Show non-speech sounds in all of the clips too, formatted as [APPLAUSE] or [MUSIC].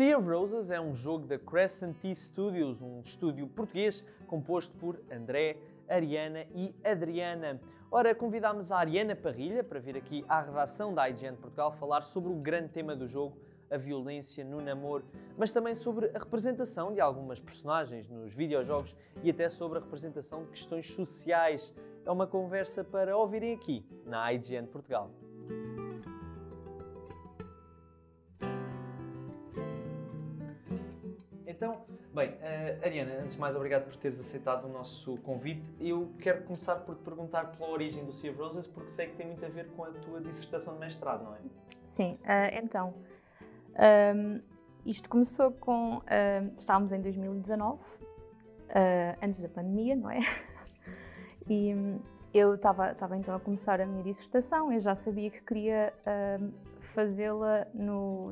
Sea of Roses é um jogo da Crescent T Studios, um estúdio português composto por André, Ariana e Adriana. Ora, convidámos a Ariana Parrilha para vir aqui à redação da IGN Portugal falar sobre o grande tema do jogo, a violência no namoro, mas também sobre a representação de algumas personagens nos videojogos e até sobre a representação de questões sociais. É uma conversa para ouvirem aqui na IGN Portugal. Bem, uh, Ariana, antes de mais, obrigado por teres aceitado o nosso convite. Eu quero começar por te perguntar pela origem do Sea of Roses, porque sei que tem muito a ver com a tua dissertação de mestrado, não é? Sim, uh, então, um, isto começou com. Uh, estávamos em 2019, antes da pandemia, não é? [LAUGHS] e eu estava então a começar a minha dissertação, eu já sabia que queria fazê-la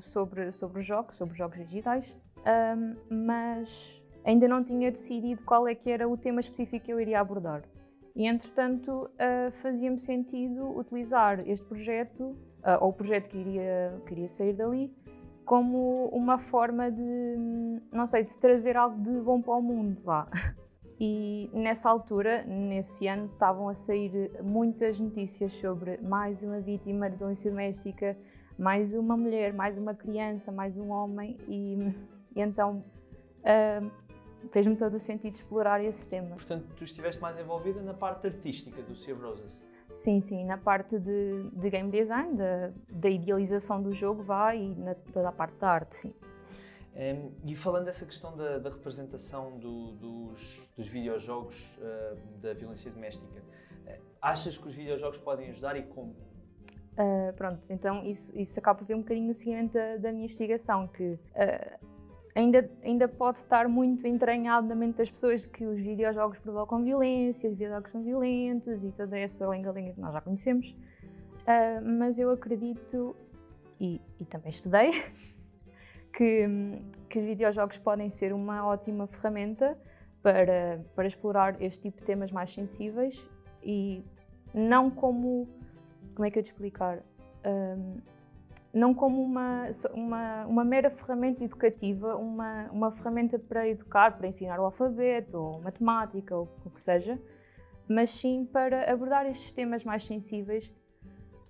sobre, sobre os jogos, sobre os jogos digitais um, mas ainda não tinha decidido qual é que era o tema específico que eu iria abordar. E, entretanto, uh, fazia-me sentido utilizar este projeto, uh, ou o projeto que iria, que iria sair dali, como uma forma de, não sei, de trazer algo de bom para o mundo, vá. [LAUGHS] E nessa altura, nesse ano, estavam a sair muitas notícias sobre mais uma vítima de violência doméstica, mais uma mulher, mais uma criança, mais um homem, e [LAUGHS] e então uh, fez-me todo o sentido explorar esse tema. Portanto, tu estiveste mais envolvida na parte artística do Sea Roses? Sim, sim, na parte de, de game design, da, da, idealização do jogo, vá, e na, toda a parte da arte, sim. Um, e falando dessa questão da, da representação do, dos, dos videojogos uh, da violência doméstica, uh, achas que os videojogos podem ajudar e como? Uh, pronto, então isso, isso acaba por ver um bocadinho no seguimento da, da minha investigação, que ainda, ainda pode estar muito entranhado na mente das pessoas que os videojogos provocam violência, os videojogos são violentos e toda essa lenga-lenga que nós já conhecemos. Uh, mas eu acredito, e, e também estudei, [LAUGHS] que, que os videojogos podem ser uma ótima ferramenta para, para explorar este tipo de temas mais sensíveis e não como. Como é que eu te explicar? Ah, não como uma, uma, uma mera ferramenta educativa, uma, uma ferramenta para educar, para ensinar o alfabeto, ou matemática, ou o que seja, mas sim para abordar estes temas mais sensíveis.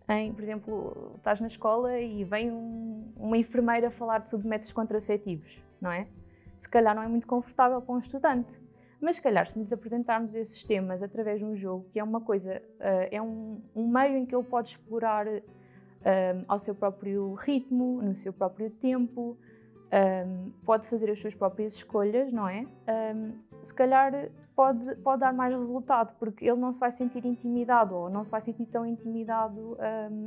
Em, por exemplo, estás na escola e vem um, uma enfermeira falar sobre métodos contraceptivos, não é? Se calhar não é muito confortável para um estudante, mas se calhar se nos apresentarmos esses temas através de um jogo, que é uma coisa, uh, é um, um meio em que ele pode explorar um, ao seu próprio ritmo, no seu próprio tempo, um, pode fazer as suas próprias escolhas, não é? Um, se calhar pode, pode dar mais resultado, porque ele não se vai sentir intimidado ou não se vai sentir tão intimidado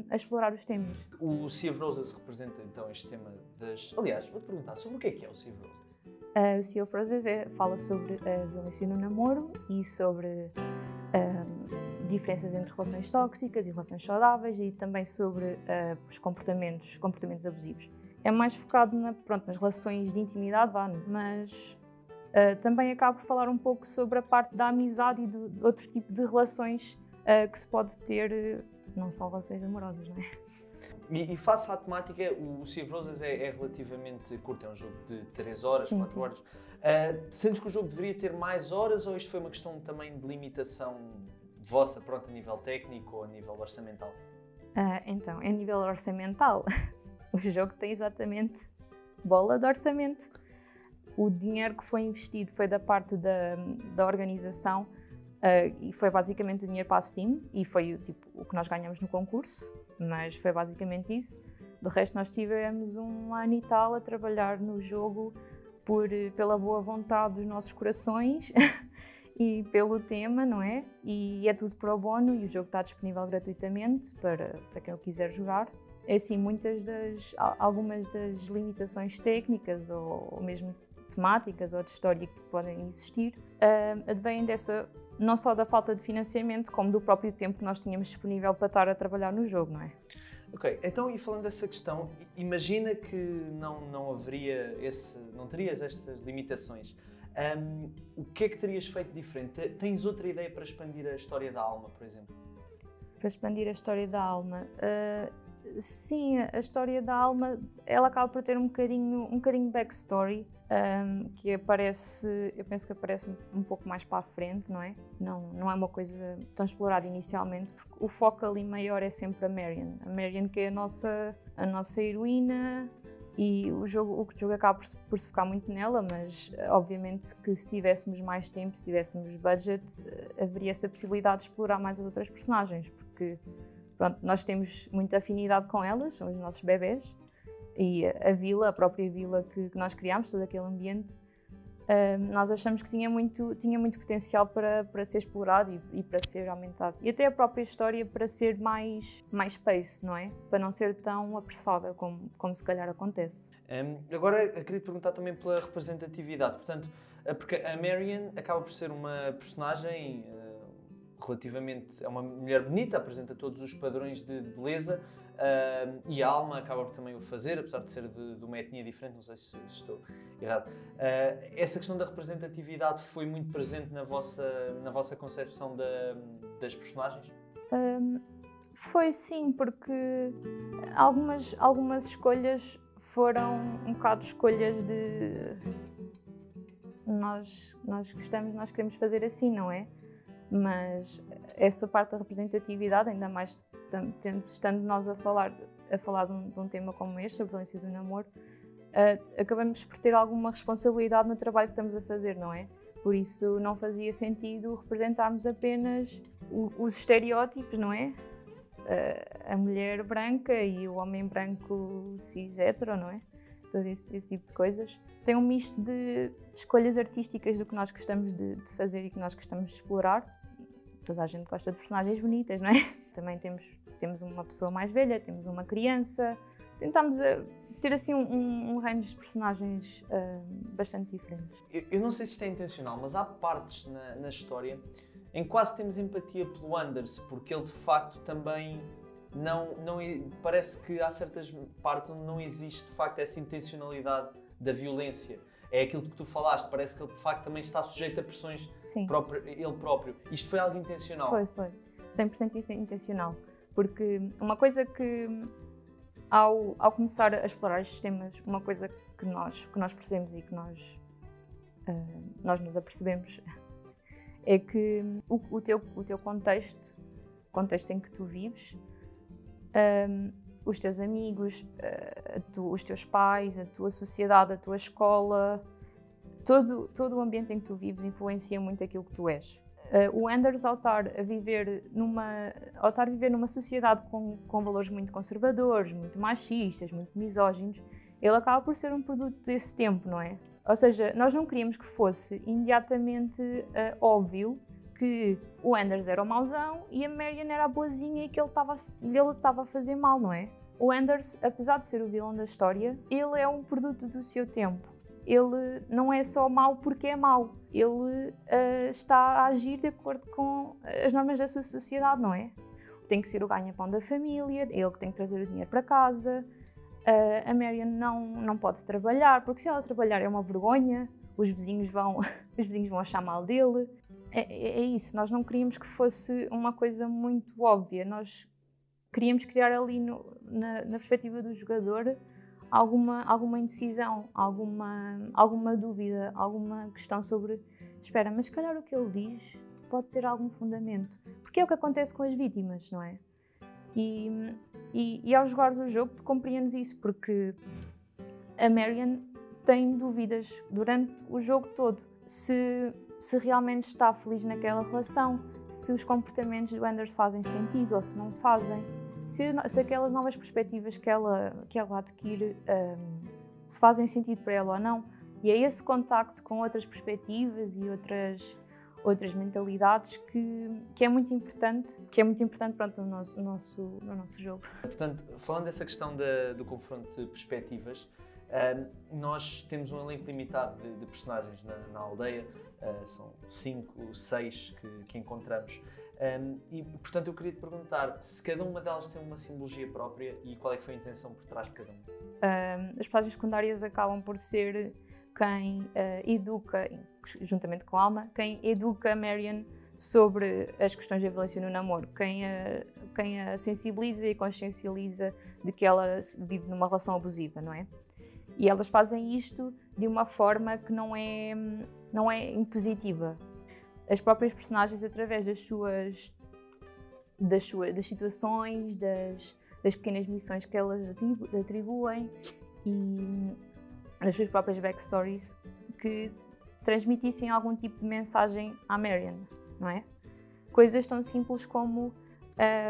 a explorar os temas. O Sea of Roses representa então este tema das. Aliás, vou-te perguntar sobre o que é que é o Sea of Roses? Uh, o Sea of Roses é, fala sobre a violência no namoro e sobre diferenças entre relações tóxicas e relações saudáveis e também sobre uh, os comportamentos, comportamentos abusivos. É mais focado na, pronto, nas relações de intimidade, vá, mas uh, também acabo por falar um pouco sobre a parte da amizade e do, de outro tipo de relações uh, que se pode ter, não só relações amorosas, não é? E, e face à temática, o Sea Roses é, é, relativamente curto, é um jogo de 3 horas, sim, 4 sim. horas. Sentes que o jogo deveria ter mais horas ou isto foi uma questão também de limitação vossa, pronto, a nível técnico ou a nível orçamental? Uh, então, a nível orçamental, [LAUGHS] o jogo tem exatamente bola de orçamento. O dinheiro que foi investido foi da parte da, da organização uh, e foi basicamente o dinheiro para a Steam e foi tipo, o que nós ganhamos no concurso, mas foi basicamente isso. De resto, nós tivemos um ano e tal a trabalhar no jogo por, pela boa vontade dos nossos corações [LAUGHS] e pelo tema, não é? E é tudo pro bono e o jogo está disponível gratuitamente para, para quem o quiser jogar. É assim, muitas das, algumas das limitações técnicas ou, ou mesmo temáticas ou de história que podem existir uh, advêm dessa, não só da falta de financiamento, como do próprio tempo que nós tínhamos disponível para estar a trabalhar no jogo, não é? Ok, então e falando dessa questão, imagina que não, não haveria esse, não terias estas limitações. Um, o que é que terias feito diferente? Tens outra ideia para expandir a história da alma, por exemplo? Para expandir a história da alma, uh, Sim, a história da alma, ela acaba por ter um bocadinho, um bocadinho de backstory, um, que aparece, eu penso que aparece um pouco mais para a frente, não é? Não, não é uma coisa tão explorada inicialmente, porque o foco ali maior é sempre a Marion. A Marion que é a nossa, a nossa heroína e o jogo, o jogo acaba por, por se focar muito nela, mas obviamente que se tivéssemos mais tempo, se tivéssemos budget, haveria essa possibilidade de explorar mais as outras personagens, porque pronto, nós temos muita afinidade com elas, são os nossos bebés, e a vila, a própria vila que, que nós criámos, todo aquele ambiente, nós achamos que tinha muito, tinha muito potencial para, para ser explorado e, e, para ser aumentado. E até a própria história para ser mais, mais space, não é? Para não ser tão apressada como, como se calhar acontece. Um, agora, eu queria perguntar também pela representatividade. Portanto, eh, porque a Marion acaba por ser uma personagem relativamente. É uma mulher bonita, apresenta todos os padrões de, beleza uh, e a Alma acaba por também o fazer, apesar de ser de, de uma etnia diferente, não sei se, se estou errado. Uh, essa questão da representatividade foi muito presente na vossa, na vossa concepção da, das personagens? Um, foi sim, porque algumas, algumas escolhas foram um bocado escolhas de. Nós, nós gostamos, nós queremos fazer assim, não é? mas essa parte da representatividade, ainda mais estando nós a falar, a falar de um, de um tema como este, a violência do namoro, uh, acabamos por ter alguma responsabilidade no trabalho que estamos a fazer, não é? Por isso não fazia sentido representarmos apenas o, os estereótipos, não é? Uh, a mulher branca e o homem branco cis hetero, não é? Todo esse, esse, tipo de coisas. Tem um misto de escolhas artísticas do que nós gostamos de, de fazer e que nós gostamos de explorar toda a gente gosta de personagens bonitas, não é? Também temos, temos uma pessoa mais velha, temos uma criança. Tentamos uh, ter assim um, um, range de personagens uh, bastante diferentes. Eu, eu, não sei se isto é intencional, mas há partes na, na história em que quase temos empatia pelo Anders, porque ele de facto também não, não parece que há certas partes onde não existe de facto essa intencionalidade da violência é aquilo que tu falaste, parece que ele de facto também está sujeito a pressões próprio, ele próprio. Isto foi algo intencional? Foi, foi. 100% intencional. Porque uma coisa que, ao, ao começar a explorar estes temas, uma coisa que nós, que nós percebemos e que nós, uh, nós nos apercebemos [LAUGHS] é que o, o, teu, o teu contexto, o contexto em que tu vives, um, os teus amigos, eh, tu, os teus pais, a tua sociedade, a tua escola, todo, todo o ambiente em que tu vives influencia muito aquilo que tu és. Uh, o Anders, ao estar a viver numa, ao estar a viver numa sociedade com, com valores muito conservadores, muito machistas, muito misóginos, ele acaba por ser um produto desse tempo, não é? Ou seja, nós não queríamos que fosse imediatamente uh, óbvio que o Anders era o mauzão e a Marion era a boazinha e que ele estava a fazer mal, não é? O Anders, apesar de ser o vilão da história, ele é um produto do seu tempo. Ele não é só mau porque é mau. Ele uh, está a agir de acordo com as normas da sua sociedade, não é? Tem que ser o ganha-pão da família, ele que tem que trazer o dinheiro para casa. Uh, a Marion não, não pode trabalhar, porque se ela trabalhar é uma vergonha, os vizinhos vão, [LAUGHS] os vizinhos vão achar mal dele. É, é, é, isso, nós não queríamos que fosse uma coisa muito óbvia, nós queríamos criar ali no, na, na, perspectiva do jogador alguma, alguma indecisão, alguma, alguma dúvida, alguma questão sobre espera, mas se calhar o que ele diz pode ter algum fundamento. Porque é o que acontece com as vítimas, não é? E, e, e ao jogar o jogo tu compreendes isso, porque a Marion tem dúvidas durante o jogo todo. Se se realmente está feliz naquela relação, se os comportamentos do Anders fazem sentido ou se não fazem, se, se aquelas novas perspectivas que ela, que ela adquire um, se fazem sentido para ela ou não. E é esse contacto com outras perspectivas e outras, outras mentalidades que, que é muito importante, que é muito importante pronto, no, nosso, no, nosso, no nosso jogo. Portanto, falando dessa questão do confronto de perspectivas, nós temos um elenco limitado de, de personagens na, na aldeia, uh, são cinco, seis que, que encontramos. Um, e, portanto, eu queria te perguntar se cada uma delas tem uma simbologia própria e qual é que foi a intenção por trás de cada uma. Um, as personagens secundárias acabam por ser quem uh, educa, juntamente com a Alma, quem educa a Marion sobre as questões da violência no namoro, quem a, quem a sensibiliza e consciencializa de que ela vive numa relação abusiva, não é? E elas fazem isto de uma forma que não é, não é impositiva. As próprias personagens, através das suas, das, suas, das situações, das, das pequenas missões que elas atribuem e das suas próprias backstories, que transmitissem algum tipo de mensagem à Marion, não é? Coisas tão simples como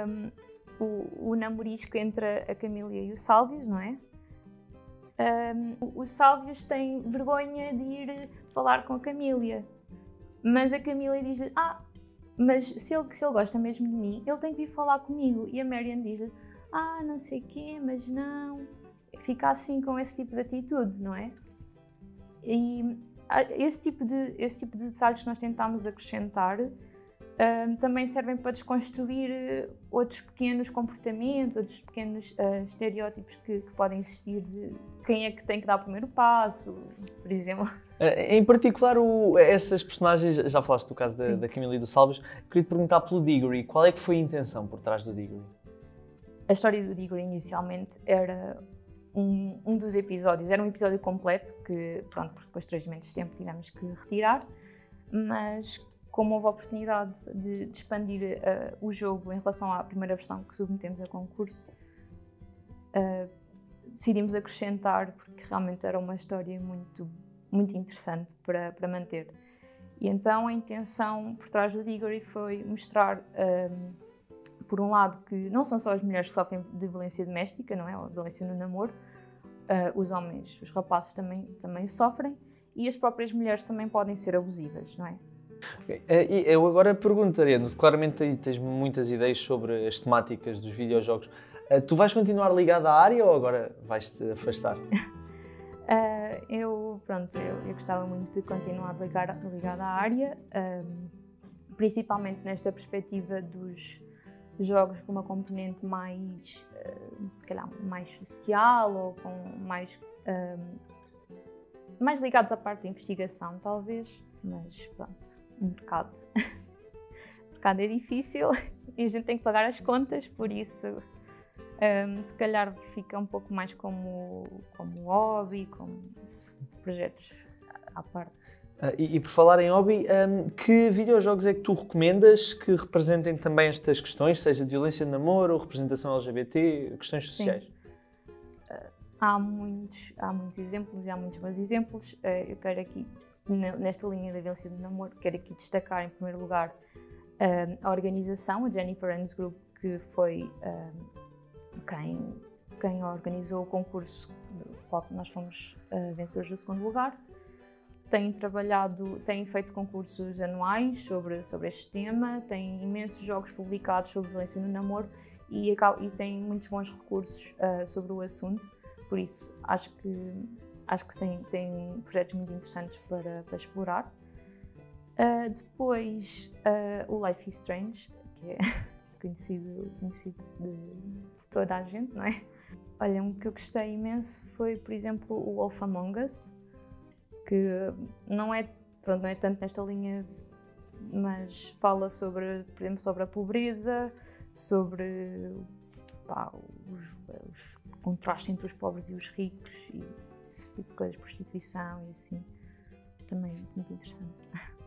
um, o, o namorisco entre a Camília e o Sálvios, não é? Um, o Sálvios tem vergonha de ir falar com a Camília, mas a Camília diz-lhe: Ah, mas se ele, se ele gosta mesmo de mim, ele tem que vir falar comigo. E a Marian diz-lhe: Ah, não sei quê, mas não. Fica assim com esse tipo de atitude, não é? E esse tipo de, esse tipo de detalhes que nós tentamos acrescentar um, também servem para desconstruir eh, outros pequenos comportamentos, outros pequenos uh, estereótipos que, que, podem existir de quem é que tem que dar o primeiro passo, por exemplo. Eh, em particular, o, essas personagens, já falaste do caso da, da Camila e do Salves, queria te perguntar pelo Diggory, qual é que foi a intenção por trás do Diggory? A história do Diggory inicialmente era um, um, dos episódios, era um episódio completo que, pronto, depois de três meses de tempo tivemos que retirar, mas como houve a oportunidade de, de expandir uh, o jogo em relação à primeira versão que submetemos a concurso, uh, decidimos acrescentar porque realmente era uma história muito, muito interessante para, para manter. E então a intenção por trás do Diggory foi mostrar, um, ehm, por um lado, que não são só as mulheres que sofrem de violência doméstica, não é? Ou violência no namoro, uh, os homens, os rapazes também, também sofrem e as próprias mulheres também podem ser abusivas, não é? Eh, eu agora perguntaria, claramente tens muitas ideias sobre as temáticas dos videojogos. Eh, tu vais continuar ligado à área ou agora vais-te afastar? uh, [LAUGHS] eu, pronto, eu, eu, gostava muito de continuar ligado à área, uh, principalmente nesta perspectiva dos jogos com uma componente mais, uh, se calhar, mais social ou com mais, mais ligados à parte da investigação, talvez, mas pronto o mercado. o mercado é difícil [LAUGHS] e a gente tem que pagar as contas, por isso um, se calhar fica um pouco mais como, como hobby, como projetos à parte. Uh, e, e, por falar em hobby, um, que videojogos é que tu recomendas que representem também estas questões, seja de violência de namoro, representação LGBT, questões sociais? Uh, há, muitos, há muitos exemplos e há muitos bons exemplos. Uh, eu quero aqui nesta linha da violência de namoro, quero aqui destacar em primeiro lugar a organização, a Jennifer Aniston Group, que foi quem, quem organizou o concurso do qual nós fomos vencedores do segundo lugar. Tem trabalhado, tem feito concursos anuais sobre, sobre este tema, tem imensos jogos publicados sobre violência no namoro e, e tem muitos bons recursos sobre o assunto. Por isso, acho que acho que tem, tem projetos muito interessantes para, para explorar. Uh, depois, uh, o Life is Strange, que é [LAUGHS] conhecido, conhecido de, de, toda a gente, não é? Olha, um que eu gostei imenso foi, por exemplo, o Wolf Among Us, que não é, pronto, não é tanto nesta linha, mas fala sobre, por exemplo, sobre a pobreza, sobre pá, os, os contrastes entre os pobres e os ricos e esse tipo de coisas, prostituição e assim. Também muito interessante. [LAUGHS]